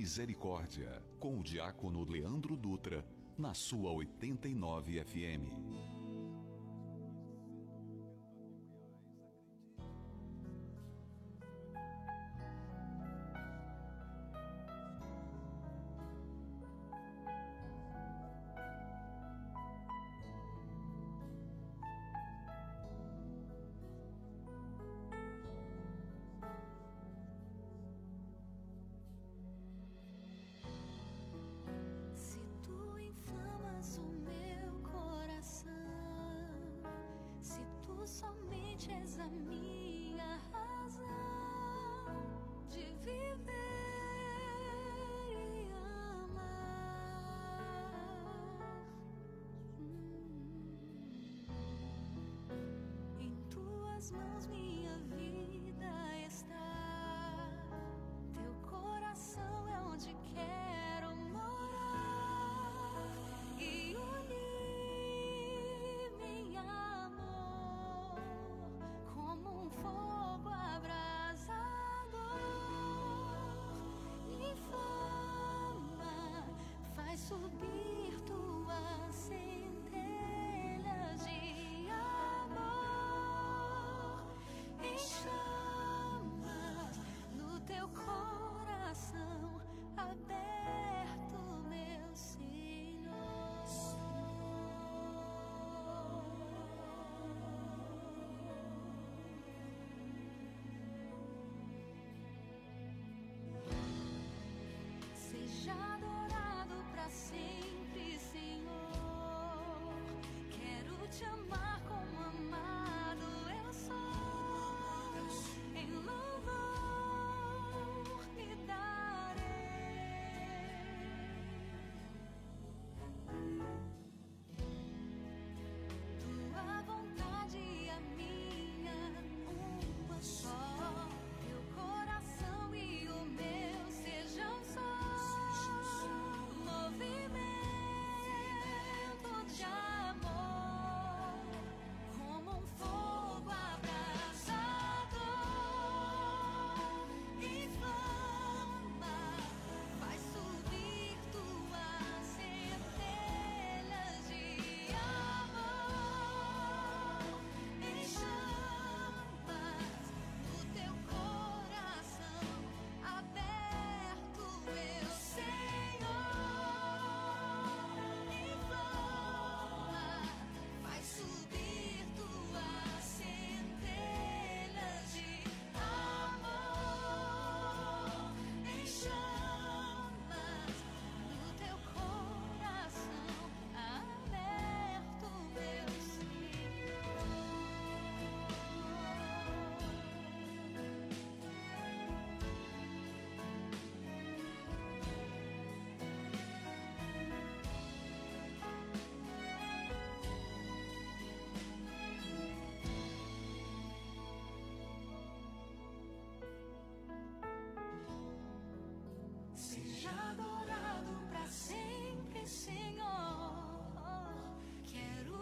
Misericórdia, com o diácono Leandro Dutra, na sua 89 FM.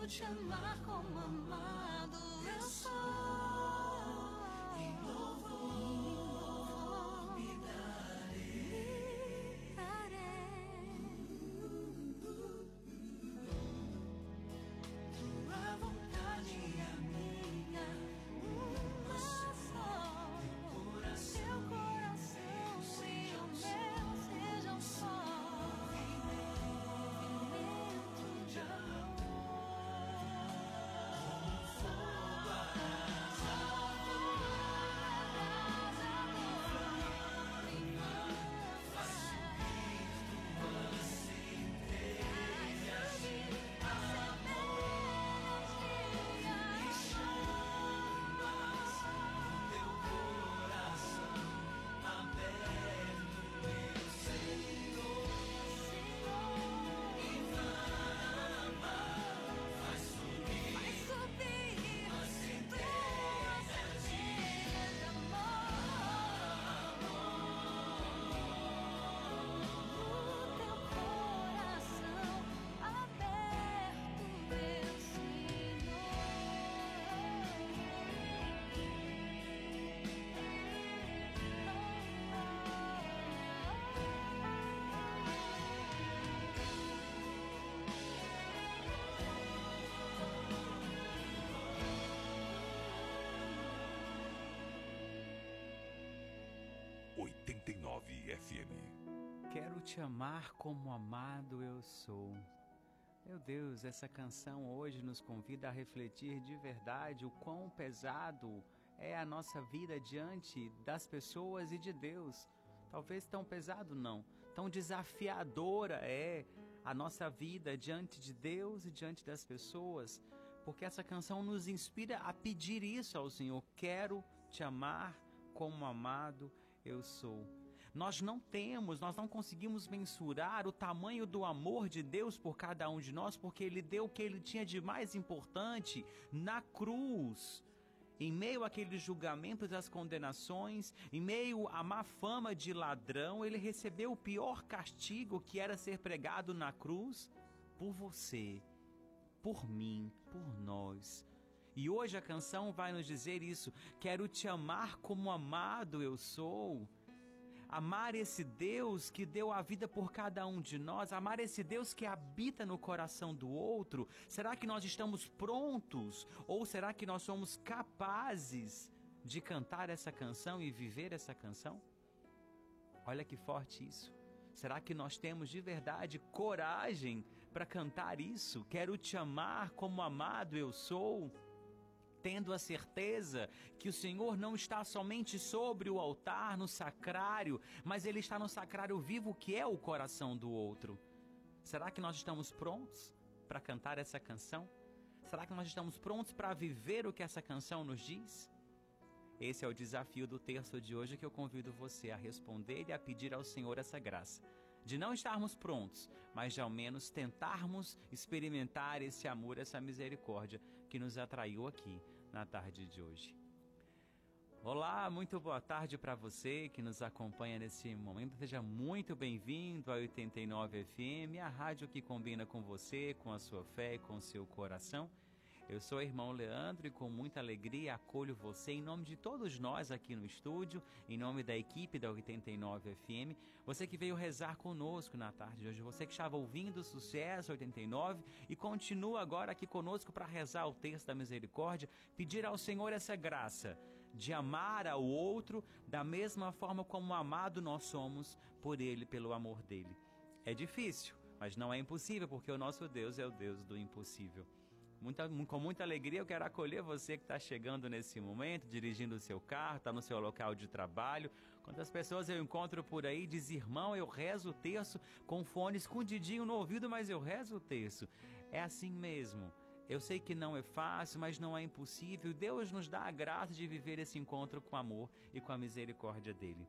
什么光芒吗？Te amar como amado eu sou. Meu Deus, essa canção hoje nos convida a refletir de verdade o quão pesado é a nossa vida diante das pessoas e de Deus. Talvez tão pesado não, tão desafiadora é a nossa vida diante de Deus e diante das pessoas, porque essa canção nos inspira a pedir isso ao Senhor. Quero te amar como amado eu sou. Nós não temos, nós não conseguimos mensurar o tamanho do amor de Deus por cada um de nós, porque Ele deu o que Ele tinha de mais importante na cruz. Em meio àqueles julgamentos e às condenações, em meio à má fama de ladrão, ele recebeu o pior castigo que era ser pregado na cruz por você, por mim, por nós. E hoje a canção vai nos dizer isso: quero te amar como amado eu sou amar esse Deus que deu a vida por cada um de nós, amar esse Deus que habita no coração do outro, será que nós estamos prontos ou será que nós somos capazes de cantar essa canção e viver essa canção? Olha que forte isso. Será que nós temos de verdade coragem para cantar isso? Quero te amar como amado eu sou tendo a certeza que o Senhor não está somente sobre o altar, no sacrário, mas Ele está no sacrário vivo que é o coração do outro. Será que nós estamos prontos para cantar essa canção? Será que nós estamos prontos para viver o que essa canção nos diz? Esse é o desafio do terço de hoje que eu convido você a responder e a pedir ao Senhor essa graça de não estarmos prontos, mas de ao menos tentarmos experimentar esse amor, essa misericórdia que nos atraiu aqui na tarde de hoje. Olá, muito boa tarde para você que nos acompanha nesse momento. Seja muito bem-vindo ao 89 FM, a rádio que combina com você, com a sua fé e com o seu coração. Eu sou o irmão Leandro e com muita alegria acolho você em nome de todos nós aqui no estúdio, em nome da equipe da 89 FM, você que veio rezar conosco na tarde de hoje, você que estava ouvindo Sucesso 89 e continua agora aqui conosco para rezar o texto da misericórdia, pedir ao Senhor essa graça de amar ao outro da mesma forma como amado nós somos por ele, pelo amor dele. É difícil, mas não é impossível, porque o nosso Deus é o Deus do impossível. Muita, com muita alegria eu quero acolher você que está chegando nesse momento, dirigindo o seu carro, está no seu local de trabalho. Quantas pessoas eu encontro por aí diz, irmão, eu rezo o terço com fone escondidinho no ouvido, mas eu rezo o terço. É assim mesmo. Eu sei que não é fácil, mas não é impossível. Deus nos dá a graça de viver esse encontro com amor e com a misericórdia dele.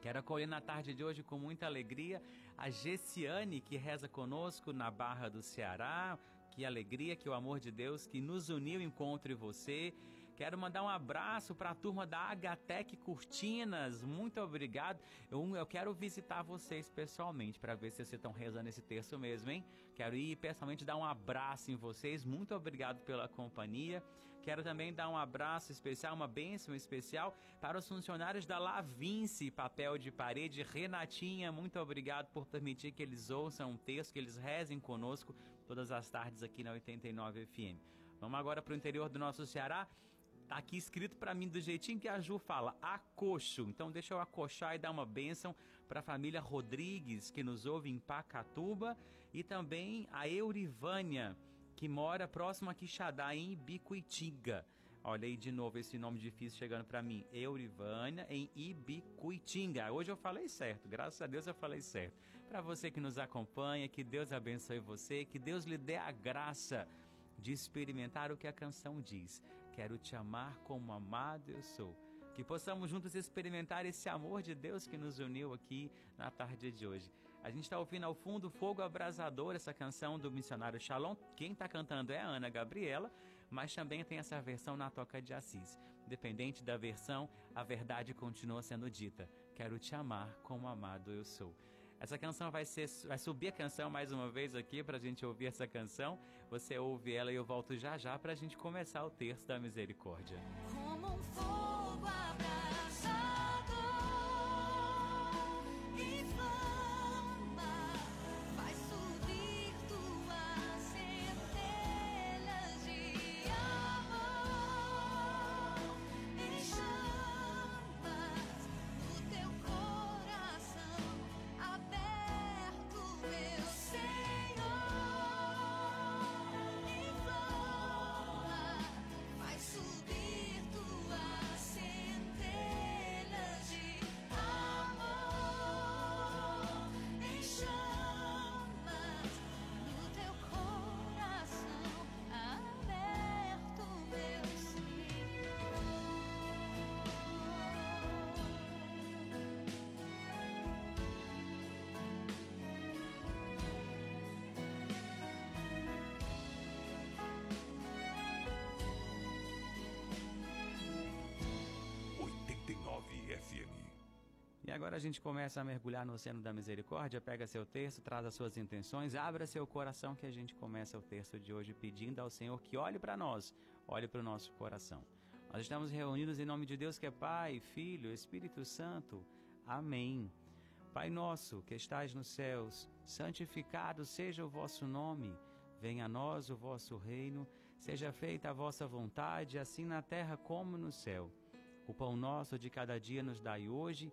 Quero acolher na tarde de hoje com muita alegria a Gessiane, que reza conosco na Barra do Ceará, que alegria que o amor de Deus que nos uniu encontre você. Quero mandar um abraço para a turma da Agatec Cortinas. Muito obrigado. Eu, eu quero visitar vocês pessoalmente para ver se vocês estão rezando esse texto mesmo, hein? Quero ir pessoalmente dar um abraço em vocês. Muito obrigado pela companhia. Quero também dar um abraço especial, uma bênção especial para os funcionários da Lavince, papel de parede. Renatinha, muito obrigado por permitir que eles ouçam um texto, que eles rezem conosco todas as tardes aqui na 89 FM. Vamos agora para o interior do nosso Ceará. Tá aqui escrito para mim do jeitinho que a Ju fala, acocho. Então deixa eu acochar e dar uma bênção para a família Rodrigues, que nos ouve em Pacatuba, e também a Eurivânia, que mora próximo a Quixadá, em Ibicuitinga. Olha aí de novo esse nome difícil chegando para mim. Eurivânia, em Ibicuitinga. Hoje eu falei certo, graças a Deus eu falei certo. Para você que nos acompanha, que Deus abençoe você, que Deus lhe dê a graça de experimentar o que a canção diz. Quero te amar como amado eu sou. Que possamos juntos experimentar esse amor de Deus que nos uniu aqui na tarde de hoje. A gente está ouvindo ao fundo Fogo Abrasador, essa canção do missionário Shalom. Quem está cantando é a Ana Gabriela, mas também tem essa versão na Toca de Assis. Independente da versão, a verdade continua sendo dita. Quero te amar como amado eu sou. Essa canção vai ser, vai subir a canção mais uma vez aqui para a gente ouvir essa canção. Você ouve ela e eu volto já já para a gente começar o terço da misericórdia. Como um fogo. Agora a gente começa a mergulhar no oceano da misericórdia, pega seu texto, traz as suas intenções, abra seu coração que a gente começa o texto de hoje pedindo ao Senhor que olhe para nós, olhe para o nosso coração. Nós estamos reunidos em nome de Deus que é Pai, Filho, Espírito Santo. Amém. Pai nosso que estais nos céus, santificado seja o vosso nome. Venha a nós o vosso reino, seja feita a vossa vontade, assim na terra como no céu. O pão nosso de cada dia nos dai hoje,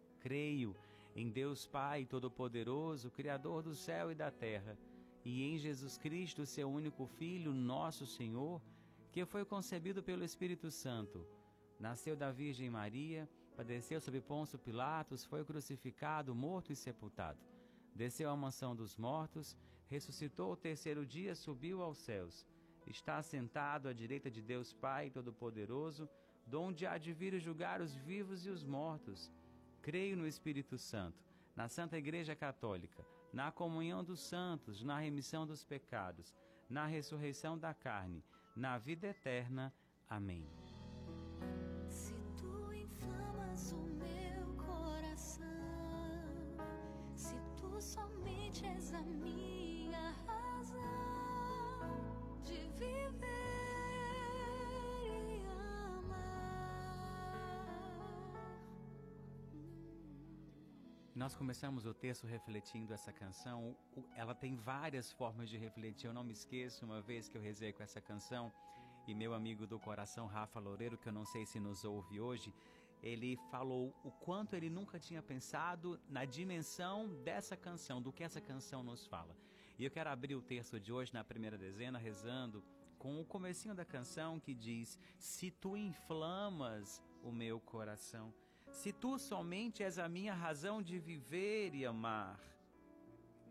Creio em Deus Pai Todo-Poderoso, Criador do céu e da terra, e em Jesus Cristo, seu único Filho, nosso Senhor, que foi concebido pelo Espírito Santo Nasceu da Virgem Maria, padeceu sob Pôncio Pilatos, foi crucificado, morto e sepultado. Desceu à mansão dos mortos, ressuscitou o terceiro dia, subiu aos céus. Está sentado à direita de Deus Pai Todo-Poderoso, donde há de vir julgar os vivos e os mortos. Creio no Espírito Santo, na Santa Igreja Católica, na comunhão dos santos, na remissão dos pecados, na ressurreição da carne, na vida eterna. Amém. somente és a minha Nós começamos o texto refletindo essa canção. Ela tem várias formas de refletir. Eu não me esqueço uma vez que eu rezei com essa canção e meu amigo do coração, Rafa Loureiro, que eu não sei se nos ouve hoje, ele falou o quanto ele nunca tinha pensado na dimensão dessa canção, do que essa canção nos fala. E eu quero abrir o texto de hoje na primeira dezena rezando com o comecinho da canção que diz: "Se tu inflamas o meu coração, se tu somente és a minha razão de viver e amar,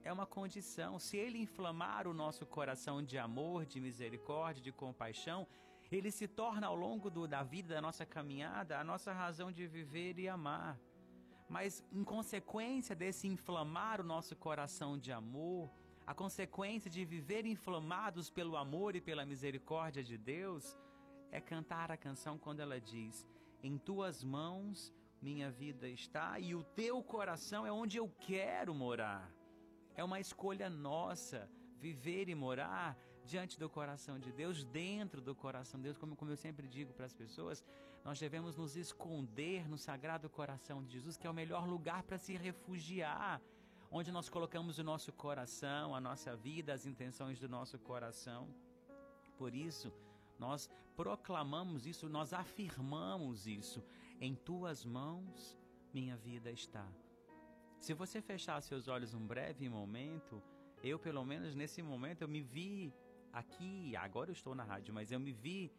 é uma condição. Se ele inflamar o nosso coração de amor, de misericórdia, de compaixão, ele se torna ao longo do, da vida, da nossa caminhada, a nossa razão de viver e amar. Mas, em consequência desse inflamar o nosso coração de amor, a consequência de viver inflamados pelo amor e pela misericórdia de Deus, é cantar a canção quando ela diz: Em tuas mãos minha vida está e o teu coração é onde eu quero morar. É uma escolha nossa viver e morar diante do coração de Deus, dentro do coração de Deus, como, como eu sempre digo para as pessoas, nós devemos nos esconder no sagrado coração de Jesus, que é o melhor lugar para se refugiar, onde nós colocamos o nosso coração, a nossa vida, as intenções do nosso coração. Por isso, nós proclamamos isso, nós afirmamos isso. Em tuas mãos minha vida está. Se você fechar seus olhos um breve momento, eu, pelo menos nesse momento, eu me vi aqui, agora eu estou na rádio, mas eu me vi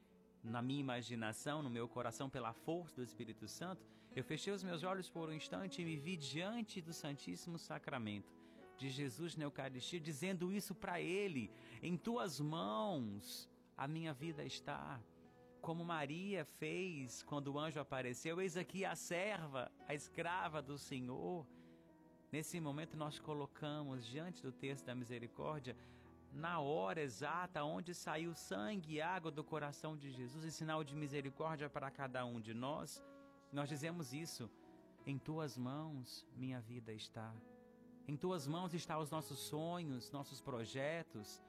na minha imaginação, no meu coração, pela força do Espírito Santo, eu fechei os meus olhos por um instante e me vi diante do Santíssimo Sacramento de Jesus na Eucaristia, dizendo isso para Ele: em tuas mãos a minha vida está. Como Maria fez quando o anjo apareceu, eis aqui a serva, a escrava do Senhor. Nesse momento, nós colocamos diante do texto da misericórdia na hora exata onde saiu sangue e água do coração de Jesus, em sinal de misericórdia para cada um de nós, nós dizemos isso: em tuas mãos minha vida está. Em tuas mãos estão os nossos sonhos, nossos projetos.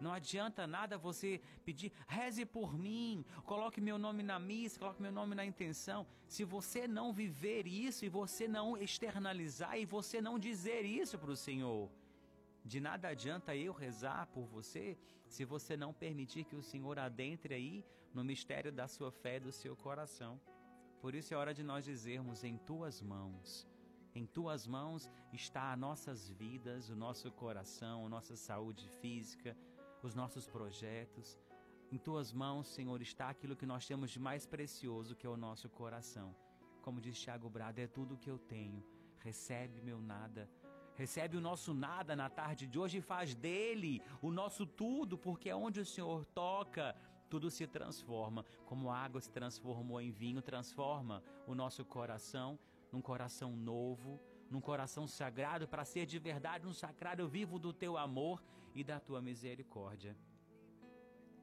Não adianta nada você pedir, reze por mim, coloque meu nome na missa, coloque meu nome na intenção. Se você não viver isso e você não externalizar e você não dizer isso para o Senhor, de nada adianta eu rezar por você se você não permitir que o Senhor adentre aí no mistério da sua fé do seu coração. Por isso é hora de nós dizermos: em tuas mãos, em tuas mãos está as nossas vidas, o nosso coração, a nossa saúde física, os nossos projetos. Em tuas mãos, Senhor, está aquilo que nós temos de mais precioso, que é o nosso coração. Como diz Tiago Brado, é tudo o que eu tenho recebe meu nada. Recebe o nosso nada na tarde de hoje e faz dele o nosso tudo, porque é onde o Senhor toca, tudo se transforma. Como a água se transformou em vinho, transforma o nosso coração num coração novo, num coração sagrado, para ser de verdade um sacrário vivo do teu amor e da tua misericórdia.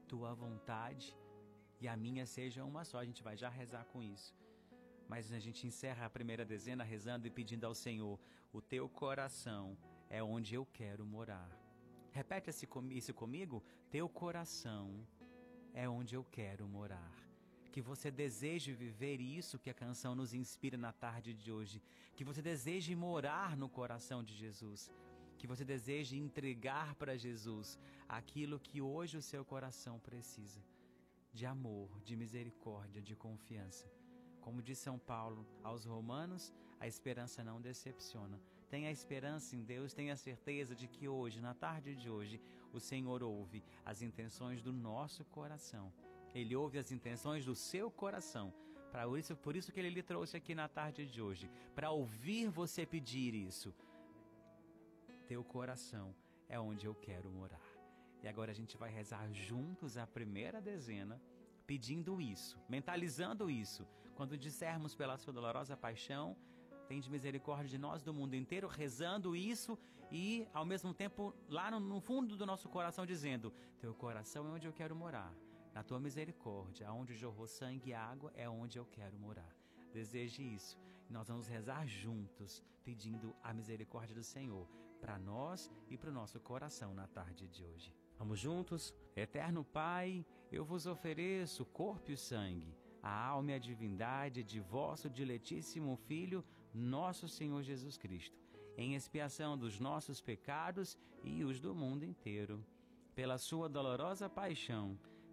Tua vontade e a minha sejam uma só. A gente vai já rezar com isso. Mas a gente encerra a primeira dezena rezando e pedindo ao Senhor: o teu coração é onde eu quero morar. Repete isso comigo: teu coração é onde eu quero morar. Que você deseje viver isso que a canção nos inspira na tarde de hoje. Que você deseje morar no coração de Jesus. Que você deseje entregar para Jesus aquilo que hoje o seu coração precisa: de amor, de misericórdia, de confiança. Como diz São Paulo aos Romanos, a esperança não decepciona. Tenha esperança em Deus, tenha certeza de que hoje, na tarde de hoje, o Senhor ouve as intenções do nosso coração. Ele ouve as intenções do seu coração. Para isso, por isso que ele lhe trouxe aqui na tarde de hoje, para ouvir você pedir isso. Teu coração é onde eu quero morar. E agora a gente vai rezar juntos a primeira dezena, pedindo isso, mentalizando isso. Quando dissermos pela sua dolorosa paixão, de misericórdia de nós do mundo inteiro, rezando isso e ao mesmo tempo lá no, no, fundo do nosso coração dizendo: Teu coração é onde eu quero morar. Na tua misericórdia, aonde jorrou sangue e água, é onde eu quero morar. Deseje isso. E nós vamos rezar juntos, pedindo a misericórdia do Senhor para nós e para o nosso coração na tarde de hoje. Vamos juntos? Eterno Pai, eu vos ofereço o corpo e o sangue, a alma e a divindade de vosso diletíssimo Filho, nosso Senhor Jesus Cristo, em expiação dos nossos pecados e os do mundo inteiro. Pela sua dolorosa paixão,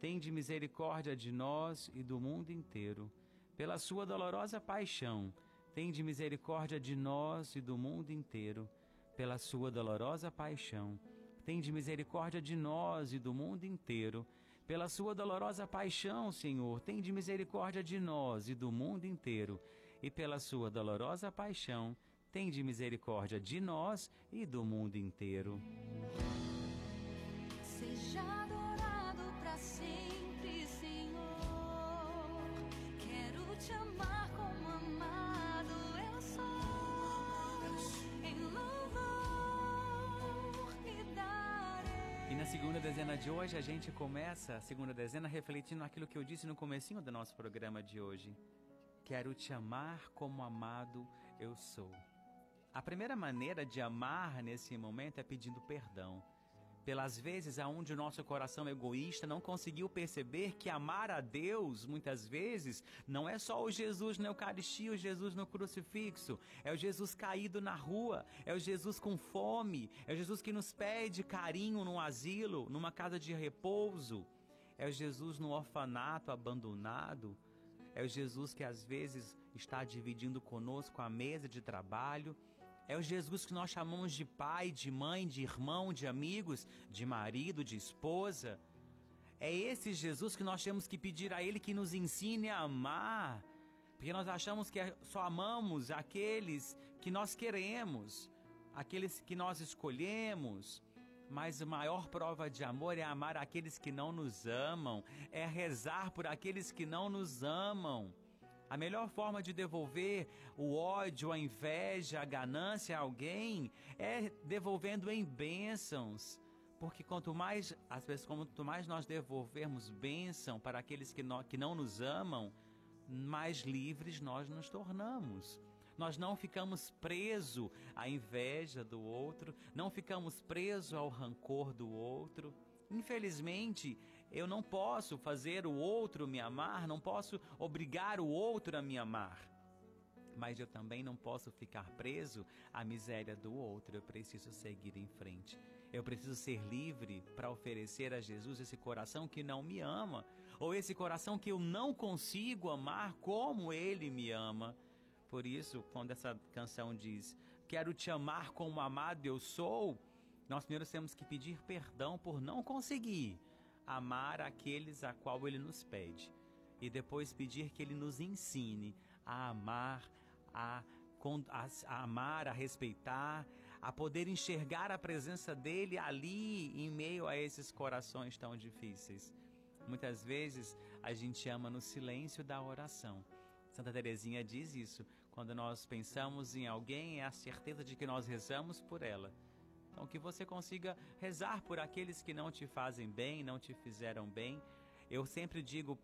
tende misericórdia de nós e do mundo inteiro. Pela sua dolorosa paixão, tende misericórdia de nós e do mundo inteiro. Pela sua dolorosa paixão, tende misericórdia de nós e do mundo inteiro. Pela sua dolorosa paixão, Senhor, tende misericórdia de nós e do mundo inteiro e pela sua dolorosa paixão, tende misericórdia de nós e do mundo inteiro. Te amar como amado eu sou. Em louvor e. E na segunda dezena de hoje a gente começa a segunda dezena refletindo aquilo que eu disse no comecinho do nosso programa de hoje. Quero te amar como amado eu sou. A primeira maneira de amar nesse momento é pedindo perdão. Pelas vezes aonde o nosso coração egoísta não conseguiu perceber que amar a Deus, muitas vezes, não é só o Jesus na Eucaristia, o Jesus no crucifixo, é o Jesus caído na rua, é o Jesus com fome, é o Jesus que nos pede carinho num asilo, numa casa de repouso, é o Jesus no orfanato abandonado, é o Jesus que às vezes está dividindo conosco a mesa de trabalho. É o Jesus que nós chamamos de pai, de mãe, de irmão, de amigos, de marido, de esposa. É esse Jesus que nós temos que pedir a Ele que nos ensine a amar. Porque nós achamos que só amamos aqueles que nós queremos, aqueles que nós escolhemos. Mas a maior prova de amor é amar aqueles que não nos amam, é rezar por aqueles que não nos amam. A melhor forma de devolver o ódio, a inveja, a ganância a alguém é devolvendo em bênçãos. Porque quanto mais, às vezes, quanto mais nós devolvermos bênção para aqueles que não, que não nos amam, mais livres nós nos tornamos. Nós não ficamos presos à inveja do outro, não ficamos presos ao rancor do outro. Infelizmente, eu não posso fazer o outro me amar, não posso obrigar o outro a me amar. mas eu também não posso ficar preso à miséria do outro. Eu preciso seguir em frente. Eu preciso ser livre para oferecer a Jesus esse coração que não me ama, ou esse coração que eu não consigo amar como ele me ama. Por isso, quando essa canção diz: Quero te amar como amado eu sou, nós primeiro temos que pedir perdão por não conseguir amar aqueles a qual ele nos pede. E depois pedir que ele nos ensine a amar, a, a, amar, a respeitar, a poder enxergar a presença dele ali em meio a esses corações tão difíceis. Muitas vezes a gente ama no silêncio da oração. Santa Teresinha diz isso. Quando nós pensamos em alguém, é a certeza de que nós rezamos por ela. Então que você consiga rezar por aqueles que não te fazem bem, não te fizeram bem. Eu sempre digo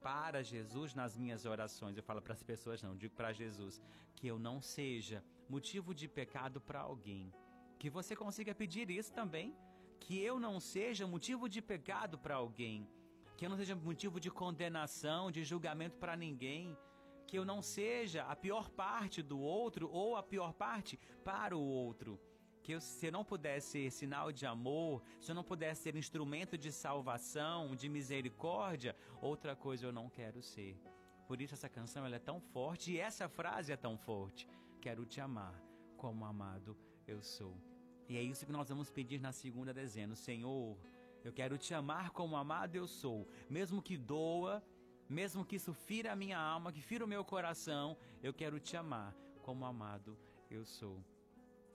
para Jesus nas minhas orações. Eu falo para as pessoas, não, digo para Jesus, que eu não seja motivo de pecado para alguém. Que você consiga pedir isso também, que eu não seja motivo de pecado para alguém, que eu não seja motivo de condenação, de julgamento para ninguém, que eu não seja a pior parte do outro ou a pior parte para o outro que eu, se eu não pudesse ser sinal de amor, se eu não pudesse ser instrumento de salvação, de misericórdia, outra coisa eu não quero ser. Por isso essa canção ela é tão forte e essa frase é tão forte. Quero te amar como amado eu sou. E é isso que nós vamos pedir na segunda dezena. Senhor, eu quero te amar como amado eu sou, mesmo que doa, mesmo que isso fira a minha alma, que fira o meu coração, eu quero te amar como amado eu sou.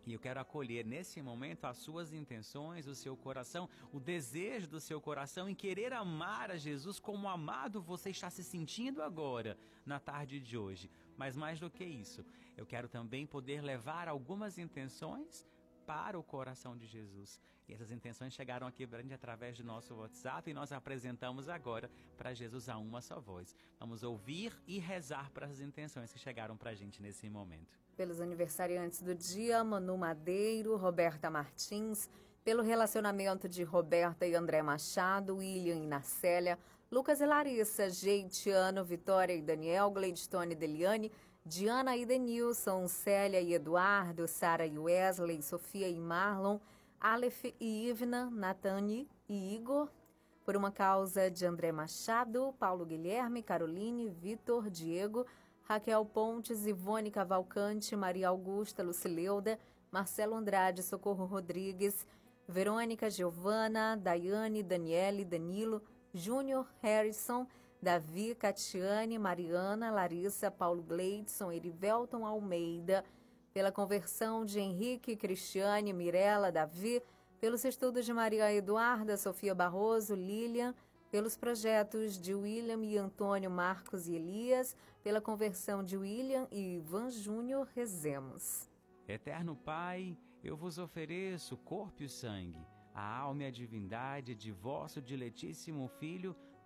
E eu quero acolher nesse momento as suas intenções, o seu coração, o desejo do seu coração em querer amar a Jesus como amado você está se sentindo agora, na tarde de hoje. Mas mais do que isso, eu quero também poder levar algumas intenções para o coração de Jesus. E essas intenções chegaram aqui para através do nosso WhatsApp e nós apresentamos agora para Jesus a uma só voz. Vamos ouvir e rezar para as intenções que chegaram para a gente nesse momento pelos aniversariantes do dia, Manu Madeiro, Roberta Martins, pelo relacionamento de Roberta e André Machado, William e Narcélia, Lucas e Larissa, Geitiano, Vitória e Daniel, Gleidstone e Deliane, Diana e Denilson, Célia e Eduardo, Sara e Wesley, Sofia e Marlon, Aleph e Ivna, Natane e Igor, por uma causa de André Machado, Paulo Guilherme, Caroline, Vitor, Diego, Raquel Pontes, Ivone Cavalcante, Maria Augusta, Lucileuda, Marcelo Andrade, Socorro Rodrigues, Verônica Giovana, Daiane, Daniele, Danilo, Júnior Harrison, Davi, Catiane, Mariana, Larissa, Paulo Gleidson, Erivelton Almeida, pela conversão de Henrique, Cristiane, Mirela, Davi, pelos estudos de Maria Eduarda, Sofia Barroso, Lilian, pelos projetos de William e Antônio Marcos e Elias, pela conversão de William e Ivan Júnior, rezemos. Eterno Pai, eu vos ofereço corpo e sangue, a alma e a divindade de vosso diletíssimo Filho,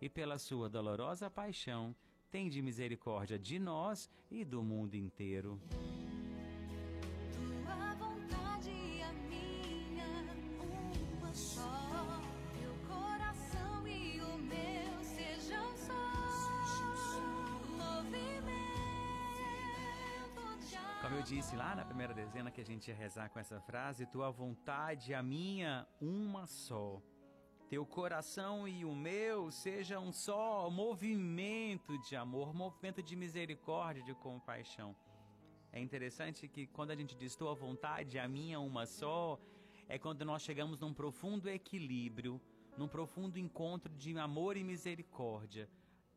e pela sua dolorosa paixão, tende misericórdia de nós e do mundo inteiro. Como eu disse lá na primeira dezena que a gente ia rezar com essa frase, tua vontade, a minha, uma só. Teu coração e o meu sejam um só movimento de amor, movimento de misericórdia, de compaixão. É interessante que quando a gente diz tua vontade, a minha uma só, é quando nós chegamos num profundo equilíbrio, num profundo encontro de amor e misericórdia,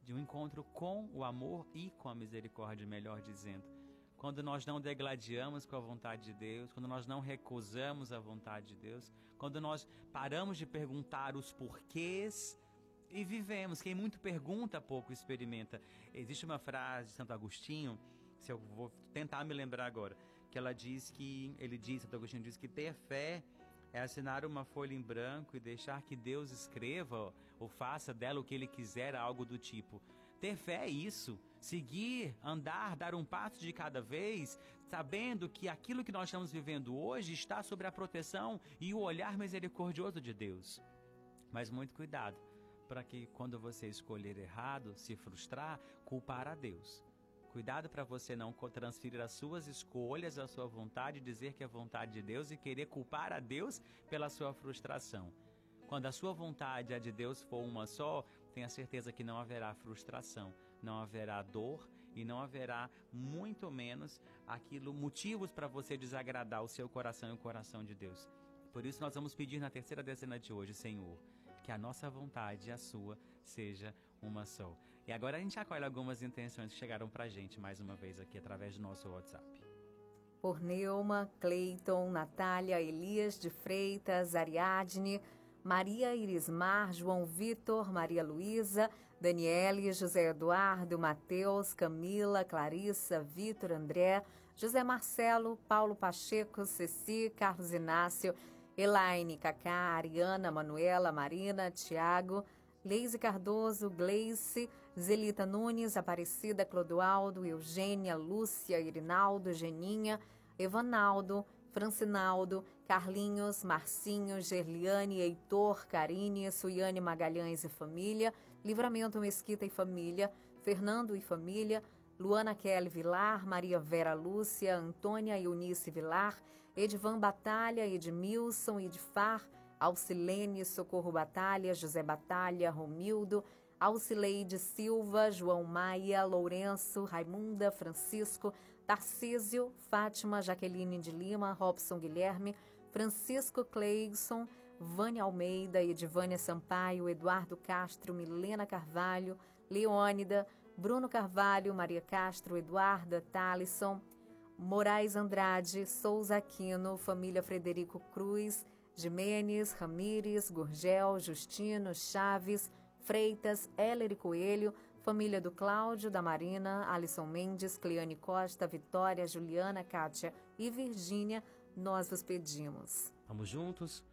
de um encontro com o amor e com a misericórdia, melhor dizendo. Quando nós não degladiamos com a vontade de Deus, quando nós não recusamos a vontade de Deus, quando nós paramos de perguntar os porquês e vivemos. Quem muito pergunta, pouco experimenta. Existe uma frase de Santo Agostinho, se eu vou tentar me lembrar agora, que ela diz que, ele diz, Santo Agostinho diz que ter fé é assinar uma folha em branco e deixar que Deus escreva ou faça dela o que ele quiser, algo do tipo. Ter fé é isso. Seguir, andar, dar um passo de cada vez, sabendo que aquilo que nós estamos vivendo hoje está sob a proteção e o olhar misericordioso de Deus. Mas muito cuidado, para que quando você escolher errado, se frustrar, culpar a Deus. Cuidado para você não transferir as suas escolhas, a sua vontade, dizer que é vontade de Deus e querer culpar a Deus pela sua frustração. Quando a sua vontade a de Deus for uma só, tenha certeza que não haverá frustração, não haverá dor e não haverá muito menos aquilo motivos para você desagradar o seu coração e o coração de Deus. Por isso nós vamos pedir na terceira dezena de hoje, Senhor, que a nossa vontade e a sua seja uma só. E agora a gente acolhe algumas intenções que chegaram pra gente mais uma vez aqui através do nosso WhatsApp. Por Neuma, Cleiton, Natália, Elias de Freitas, Ariadne, Maria Irismar, João Vitor, Maria Luísa, Daniele, José Eduardo, Matheus, Camila, Clarissa, Vitor, André, José Marcelo, Paulo Pacheco, Ceci, Carlos Inácio, Elaine, Cacá, Ariana, Manuela, Marina, Tiago, Leise Cardoso, Gleice, Zelita Nunes, Aparecida, Clodoaldo, Eugênia, Lúcia, Irinaldo, Geninha, Evanaldo, Francinaldo, Carlinhos, Marcinho, Gerliane, Heitor, Karine, Suiane Magalhães e família, Livramento Mesquita e família, Fernando e família, Luana Kelly Vilar, Maria Vera Lúcia, Antônia Eunice Vilar, Edvan Batalha, Edmilson, Edfar, Alcilene, Socorro Batalha, José Batalha, Romildo, Alcileide Silva, João Maia, Lourenço, Raimunda, Francisco, Tarcísio, Fátima, Jaqueline de Lima, Robson Guilherme, Francisco Cleison, Vânia Almeida, Edivânia Sampaio, Eduardo Castro, Milena Carvalho, Leônida, Bruno Carvalho, Maria Castro, Eduarda, Talisson, Moraes Andrade, Souza Aquino, família Frederico Cruz, Jimenez, Ramires, Gurgel, Justino, Chaves, Freitas, Heller e Coelho, família do Cláudio, da Marina, Alisson Mendes, Cleane Costa, Vitória, Juliana, Kátia e Virgínia, nós vos pedimos. Vamos juntos?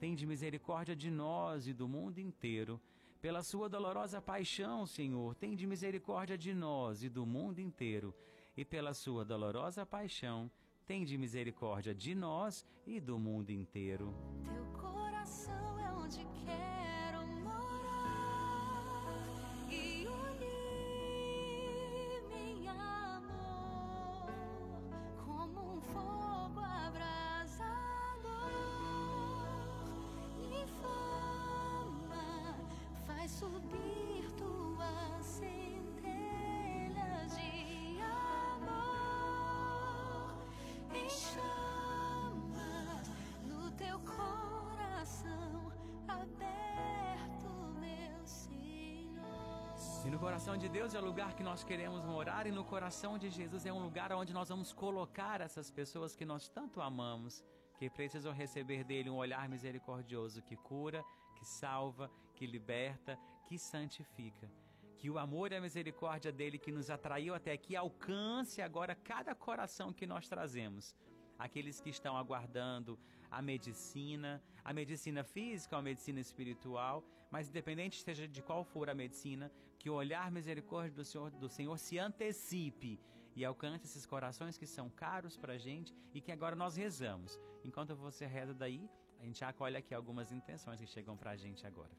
tende misericórdia de nós e do mundo inteiro. Pela sua dolorosa paixão, Senhor, tende misericórdia de nós e do mundo inteiro. E pela sua dolorosa paixão, tende misericórdia de nós e do mundo inteiro. E no coração de Deus é o lugar que nós queremos morar, e no coração de Jesus é um lugar onde nós vamos colocar essas pessoas que nós tanto amamos, que precisam receber dele um olhar misericordioso que cura, que salva, que liberta, que santifica. Que o amor e a misericórdia dele que nos atraiu até aqui alcance agora cada coração que nós trazemos. Aqueles que estão aguardando a medicina, a medicina física a medicina espiritual, mas independente seja de qual for a medicina, que o olhar misericórdia do Senhor, do Senhor se antecipe e alcance esses corações que são caros para a gente e que agora nós rezamos. Enquanto você reza daí, a gente acolhe aqui algumas intenções que chegam para a gente agora.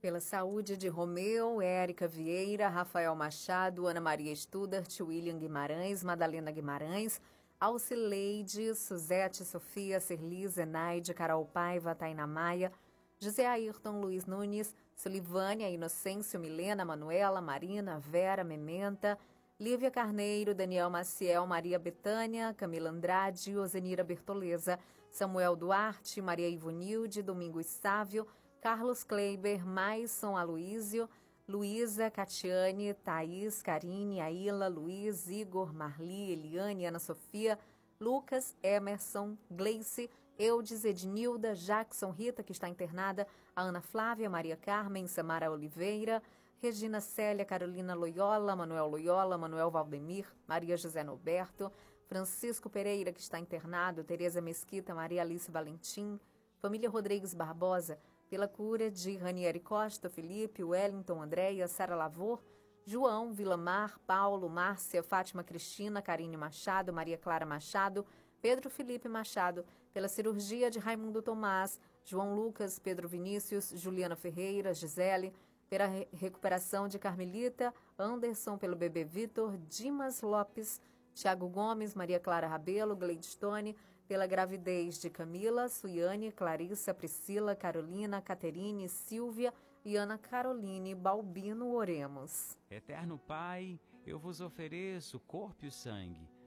Pela saúde de Romeu, Érica Vieira, Rafael Machado, Ana Maria Studart, William Guimarães, Madalena Guimarães, Alcileide, Suzete, Sofia, Serli, Zenaide, Carol Paiva, Taina Maia, José Ayrton, Luiz Nunes, Sulivânia, Inocêncio, Milena, Manuela, Marina, Vera, Mementa, Lívia Carneiro, Daniel Maciel, Maria Betânia, Camila Andrade, Ozenira Bertoleza, Samuel Duarte, Maria Ivonilde, Domingos Sávio, Carlos Kleiber, Maison Aloísio, Luísa, Catiane, Thaís, Karine, Aila, Luiz, Igor, Marli, Eliane, Ana Sofia, Lucas, Emerson, Gleice, Eudes, Ednilda, Jackson, Rita, que está internada, a Ana Flávia, Maria Carmen, Samara Oliveira, Regina Célia, Carolina Loyola, Manuel Loyola, Manuel Valdemir, Maria José Noberto, Francisco Pereira, que está internado, Tereza Mesquita, Maria Alice Valentim, família Rodrigues Barbosa, pela cura de Ranieri Costa, Felipe, Wellington, Andréia, Sara Lavor, João, Vilamar, Paulo, Márcia, Fátima Cristina, Karine Machado, Maria Clara Machado, Pedro Felipe Machado, pela cirurgia de Raimundo Tomás, João Lucas, Pedro Vinícius, Juliana Ferreira, Gisele, pela re recuperação de Carmelita, Anderson, pelo bebê Vitor, Dimas Lopes, Tiago Gomes, Maria Clara Rabelo, Gleidstone, pela gravidez de Camila, Suiane, Clarissa, Priscila, Carolina, Caterine, Silvia e Ana Caroline Balbino Oremos. Eterno Pai, eu vos ofereço corpo e sangue,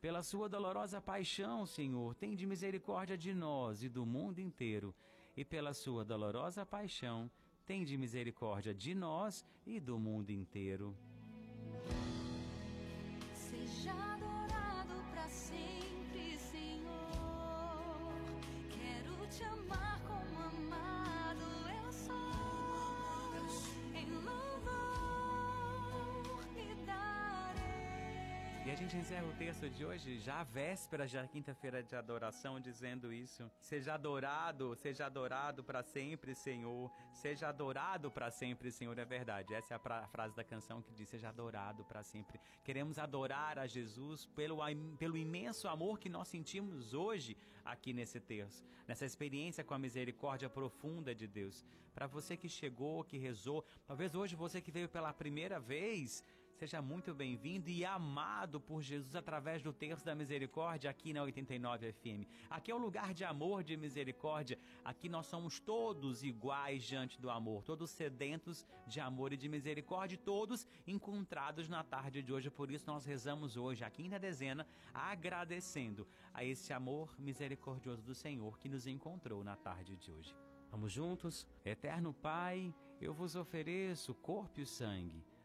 Pela sua dolorosa paixão, Senhor, tende misericórdia de nós e do mundo inteiro. E pela sua dolorosa paixão, tende misericórdia de nós e do mundo inteiro. Seja adorado para sempre, Senhor. Quero te amar gente encerra o texto de hoje, já à véspera da quinta-feira de adoração, dizendo isso. Seja adorado, seja adorado para sempre, Senhor. Seja adorado para sempre, Senhor, é verdade. Essa é a frase da canção que diz: Seja adorado para sempre. Queremos adorar a Jesus pelo, pelo imenso amor que nós sentimos hoje aqui nesse terço, nessa experiência com a misericórdia profunda de Deus. Para você que chegou, que rezou, talvez hoje você que veio pela primeira vez, Seja muito bem-vindo e amado por Jesus através do Terço da Misericórdia aqui na 89 FM. Aqui é o lugar de amor, de misericórdia. Aqui nós somos todos iguais diante do amor, todos sedentos de amor e de misericórdia, todos encontrados na tarde de hoje. Por isso nós rezamos hoje, aqui na dezena, agradecendo a esse amor misericordioso do Senhor que nos encontrou na tarde de hoje. Vamos juntos? Eterno Pai, eu vos ofereço corpo e sangue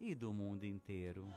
e do mundo inteiro.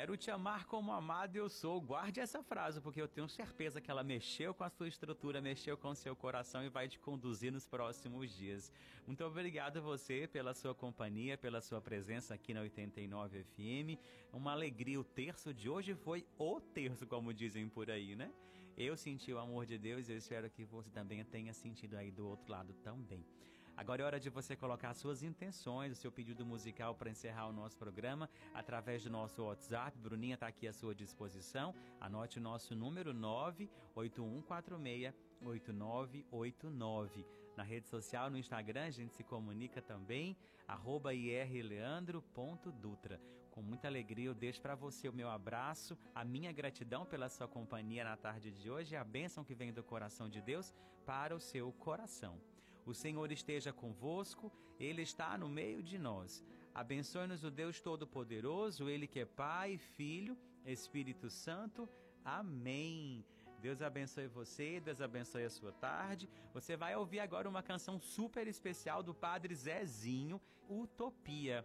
Quero te amar como amado eu sou. Guarde essa frase, porque eu tenho certeza que ela mexeu com a sua estrutura, mexeu com o seu coração e vai te conduzir nos próximos dias. Muito obrigado a você pela sua companhia, pela sua presença aqui na 89 FM. Uma alegria. O terço de hoje foi o terço, como dizem por aí, né? Eu senti o amor de Deus e eu espero que você também tenha sentido aí do outro lado também. Agora é hora de você colocar suas intenções, o seu pedido musical para encerrar o nosso programa através do nosso WhatsApp. Bruninha está aqui à sua disposição. Anote o nosso número 98146 8989. Na rede social, no Instagram, a gente se comunica também, arroba irleandro.dutra. Com muita alegria eu deixo para você o meu abraço, a minha gratidão pela sua companhia na tarde de hoje e a bênção que vem do coração de Deus para o seu coração. O Senhor esteja convosco, Ele está no meio de nós. Abençoe-nos o Deus Todo-Poderoso, Ele que é Pai, Filho, Espírito Santo. Amém. Deus abençoe você, Deus abençoe a sua tarde. Você vai ouvir agora uma canção super especial do Padre Zezinho, Utopia.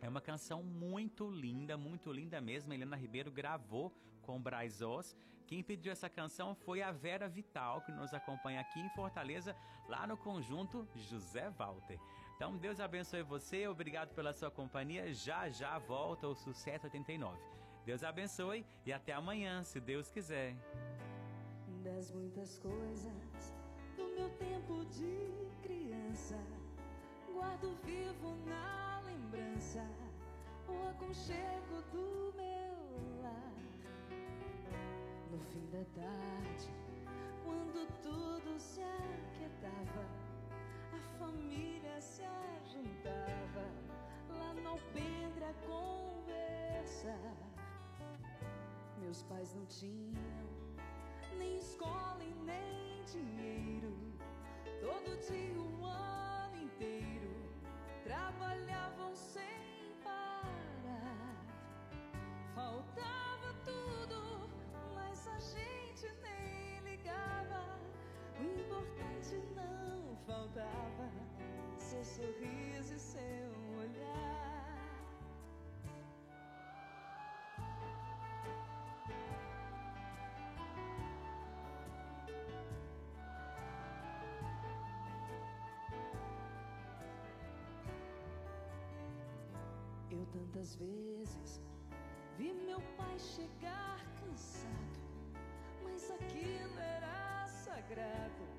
É uma canção muito linda, muito linda mesmo. Helena Ribeiro gravou com Braz Oz quem pediu essa canção foi a Vera Vital, que nos acompanha aqui em Fortaleza, lá no conjunto José Walter. Então, Deus abençoe você, obrigado pela sua companhia. Já já volta o Sucesso 89. Deus abençoe e até amanhã, se Deus quiser. Das muitas coisas do meu tempo de criança, guardo vivo na lembrança o aconchego do meu lar no fim da tarde, quando tudo se aquietava, a família se ajuntava lá na alpendre a conversar. Meus pais não tinham nem escola e nem dinheiro. Todo dia, o ano inteiro, trabalhavam sem parar. Faltava a gente nem ligava. O importante não faltava: seu sorriso e seu olhar. Eu tantas vezes vi meu pai chegar cansado mas aquilo era sagrado.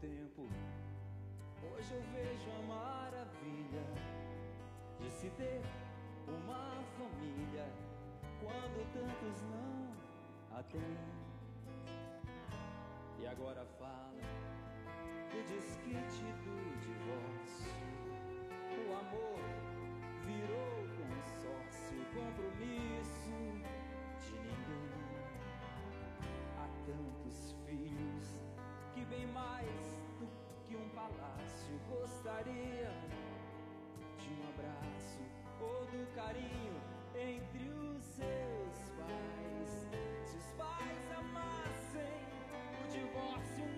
Tempo. Hoje eu vejo a maravilha de se ter uma família quando tantos não a têm. E agora fala o desquite do divórcio. O amor virou consórcio, compromisso de ninguém. Há tantos bem mais do que um palácio gostaria de um abraço ou do carinho entre os seus pais. Se os pais amassem, o divórcio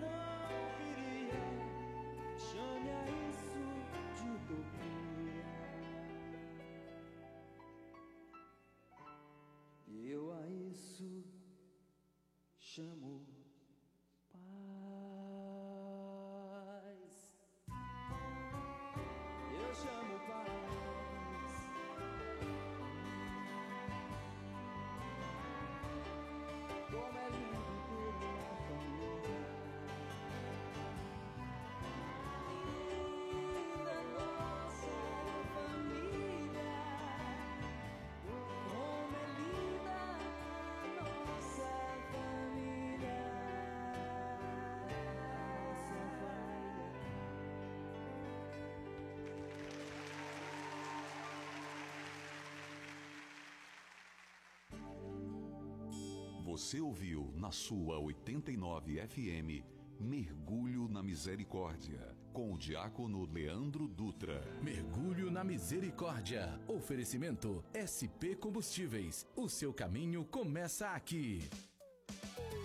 Você ouviu na sua 89 FM Mergulho na Misericórdia, com o diácono Leandro Dutra. Mergulho na Misericórdia. Oferecimento SP Combustíveis. O seu caminho começa aqui.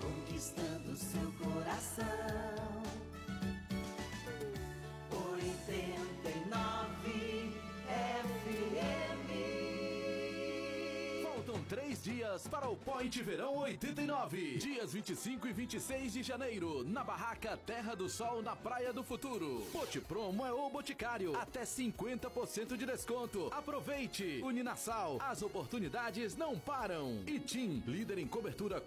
Conquistando seu coração. Dias para o Point Verão 89. Dias 25 e 26 de janeiro, na barraca Terra do Sol, na Praia do Futuro. Bote Promo é o Boticário. Até 50% de desconto. Aproveite! Uninassal, as oportunidades não param. E Tim, líder em cobertura